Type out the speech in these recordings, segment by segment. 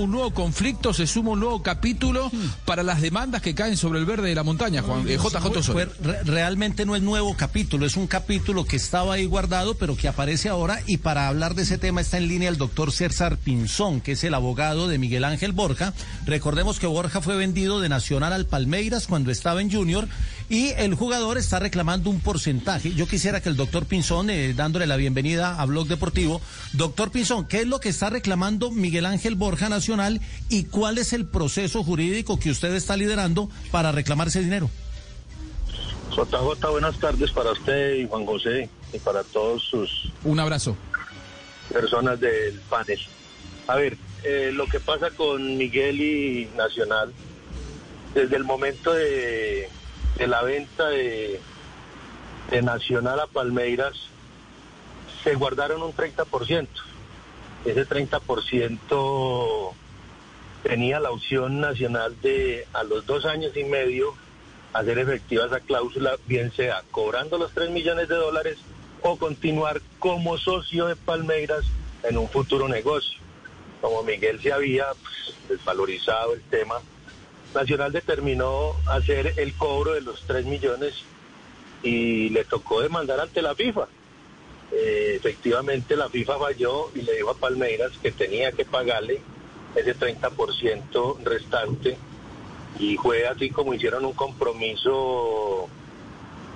un nuevo conflicto, se suma un nuevo capítulo para las demandas que caen sobre el verde de la montaña, Juan eh, JJ. Pues, re- realmente no es nuevo capítulo, es un capítulo que estaba ahí guardado, pero que aparece ahora. Y para hablar de ese tema está en línea el doctor César Pinzón, que es el abogado de Miguel Ángel Borja. Recordemos que Borja fue vendido de Nacional al Palmeiras cuando estaba en Junior y el jugador está reclamando un porcentaje. Yo quisiera que el doctor Pinzón, eh, dándole la bienvenida a Blog Deportivo, doctor Pinzón, ¿qué es lo que está reclamando Miguel Ángel Borja Nacional y cuál es el proceso jurídico que usted está liderando para reclamar ese dinero? JJ, buenas tardes para usted y Juan José y para todos sus Un abrazo. personas del panel. A ver, eh, lo que pasa con Miguel y Nacional, desde el momento de, de la venta de, Nacional a Palmeiras, se guardaron un 30%. Ese 30% tenía la opción nacional de a los dos años y medio hacer efectiva esa cláusula, bien sea cobrando los 3 millones de dólares o continuar como socio de Palmeiras en un futuro negocio. Como Miguel se había pues, desvalorizado el tema, Nacional determinó hacer el cobro de los 3 millones y le tocó demandar ante la FIFA. Eh, efectivamente la FIFA falló y le dijo a Palmeiras que tenía que pagarle ese 30% restante y fue así como hicieron un compromiso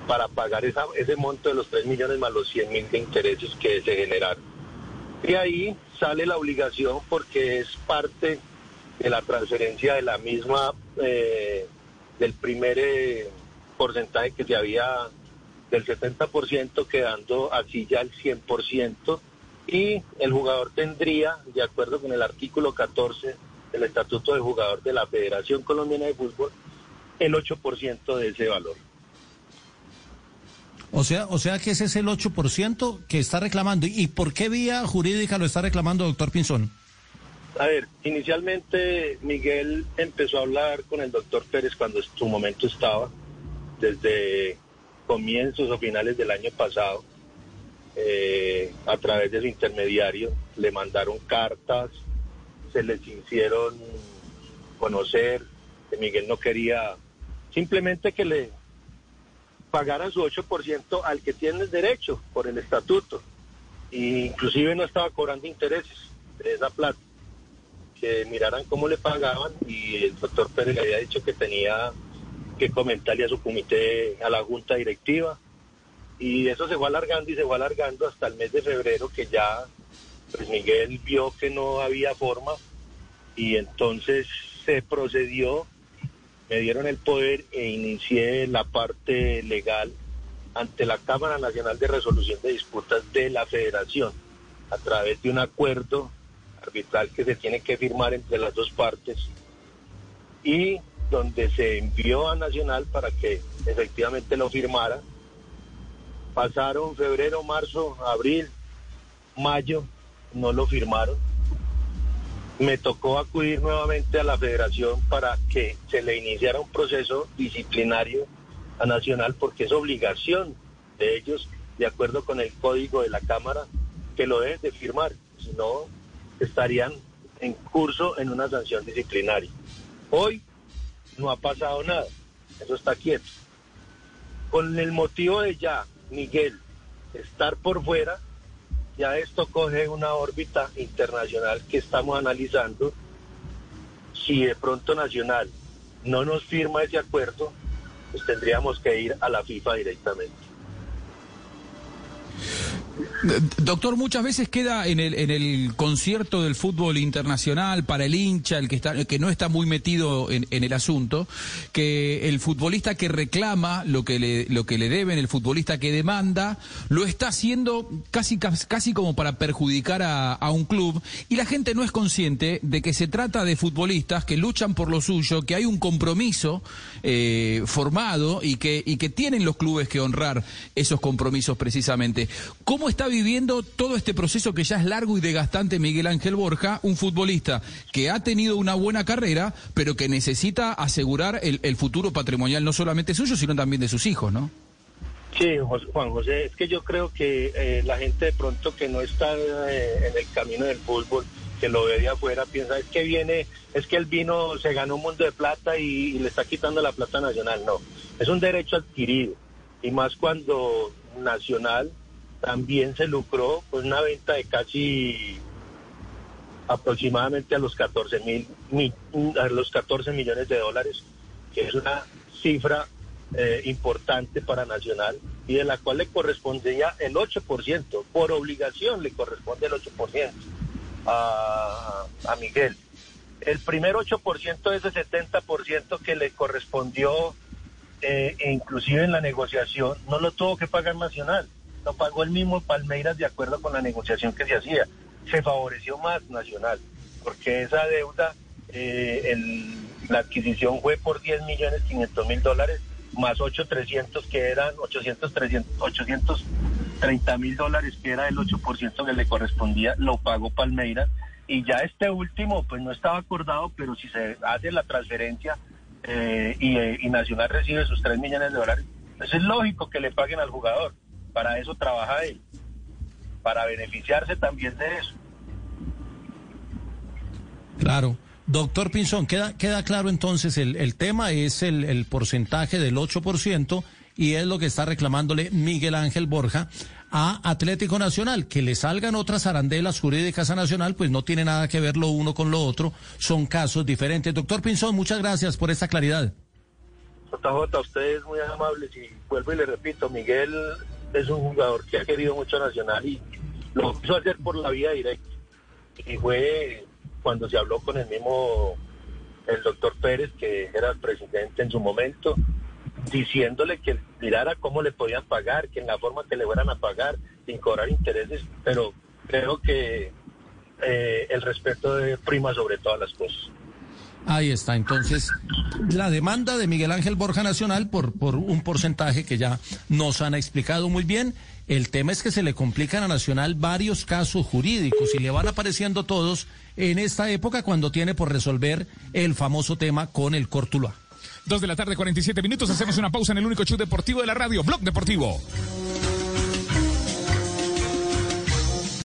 para pagar ese monto de los 3 millones más los 100 mil de intereses que se generaron. Y ahí sale la obligación porque es parte de la transferencia de la misma, eh, del primer eh, porcentaje que se había del 70% quedando así ya el 100% y el jugador tendría, de acuerdo con el artículo 14 del Estatuto de Jugador de la Federación Colombiana de Fútbol, el 8% de ese valor. O sea, o sea que ese es el 8% que está reclamando. ¿Y por qué vía jurídica lo está reclamando, doctor Pinzón? A ver, inicialmente Miguel empezó a hablar con el doctor Pérez cuando su momento estaba, desde comienzos o finales del año pasado, eh, a través de su intermediario, le mandaron cartas, se les hicieron conocer que Miguel no quería, simplemente que le pagara su 8% al que tiene el derecho por el estatuto. E inclusive no estaba cobrando intereses de esa plata que miraran cómo le pagaban y el doctor Pérez le había dicho que tenía que comentarle a su comité, a la junta directiva. Y eso se fue alargando y se fue alargando hasta el mes de febrero que ya pues Miguel vio que no había forma. Y entonces se procedió, me dieron el poder e inicié la parte legal ante la Cámara Nacional de Resolución de Disputas de la Federación a través de un acuerdo arbitral que se tiene que firmar entre las dos partes y donde se envió a Nacional para que efectivamente lo firmara. Pasaron febrero, marzo, abril, mayo, no lo firmaron. Me tocó acudir nuevamente a la federación para que se le iniciara un proceso disciplinario a Nacional porque es obligación de ellos, de acuerdo con el código de la Cámara, que lo deben de firmar, si no estarían en curso en una sanción disciplinaria. Hoy no ha pasado nada, eso está quieto. Con el motivo de ya, Miguel, estar por fuera, ya esto coge una órbita internacional que estamos analizando. Si de pronto Nacional no nos firma ese acuerdo, pues tendríamos que ir a la FIFA directamente. Doctor, muchas veces queda en el, en el concierto del fútbol internacional para el hincha, el que está, el que no está muy metido en, el asunto, que el futbolista que reclama lo que le, lo que le deben, el futbolista que demanda, lo está haciendo casi, casi como para perjudicar a, a un club, y la gente no es consciente de que se trata de futbolistas que luchan por lo suyo, que hay un compromiso eh, formado y que, y que tienen los clubes que honrar esos compromisos precisamente. ¿Cómo está viviendo todo este proceso que ya es largo y desgastante Miguel Ángel Borja, un futbolista que ha tenido una buena carrera, pero que necesita asegurar el, el futuro patrimonial no solamente suyo, sino también de sus hijos, ¿no? Sí, Juan José, es que yo creo que eh, la gente de pronto que no está eh, en el camino del fútbol que lo ve de afuera piensa es que viene, es que el vino se ganó un mundo de plata y, le está quitando la plata nacional. No, es un derecho adquirido. Y más cuando Nacional también se lucró con una venta de casi aproximadamente a los 14 mil, a los 14 millones de dólares, que es una cifra eh, importante para Nacional y de la cual le correspondía el 8%, por obligación le corresponde el 8% a, a Miguel. El primer 8% de ese 70% que le correspondió, eh, e inclusive en la negociación, no lo tuvo que pagar Nacional, lo pagó el mismo Palmeiras de acuerdo con la negociación que se hacía. Se favoreció más Nacional, porque esa deuda, eh, la adquisición fue por 10 millones 500 mil dólares, más 8,300 que eran 800, 300, 830 mil dólares que era el 8% que le correspondía, lo pagó Palmeiras y ya este último pues no estaba acordado, pero si se hace la transferencia eh, eh, y, Nacional recibe sus 3 millones de dólares, pues es lógico que le paguen al jugador, para eso trabaja él, para beneficiarse también de eso. Claro. Doctor Pinzón, queda, queda claro entonces, el, el tema es el, el porcentaje del 8% y es lo que está reclamándole Miguel Ángel Borja a Atlético Nacional. Que le salgan otras arandelas jurídicas a Nacional, pues no tiene nada que ver lo uno con lo otro, son casos diferentes. Doctor Pinzón, muchas gracias por esta claridad. JJ, usted es muy amable y vuelvo y le repito, Miguel es un jugador que ha querido mucho Nacional y lo quiso hacer por la vía directa. Y fue cuando se habló con el mismo, el doctor Pérez, que era el presidente en su momento, diciéndole que mirara cómo le podían pagar, que en la forma que le fueran a pagar, sin cobrar intereses, pero creo que eh, el respeto de prima sobre todas las cosas. Ahí está, entonces, la demanda de Miguel Ángel Borja Nacional por, por un porcentaje que ya nos han explicado muy bien. El tema es que se le complican a Nacional varios casos jurídicos y le van apareciendo todos en esta época cuando tiene por resolver el famoso tema con el Cortuluá. Dos de la tarde, 47 minutos. Hacemos una pausa en el único show deportivo de la radio, Blog Deportivo.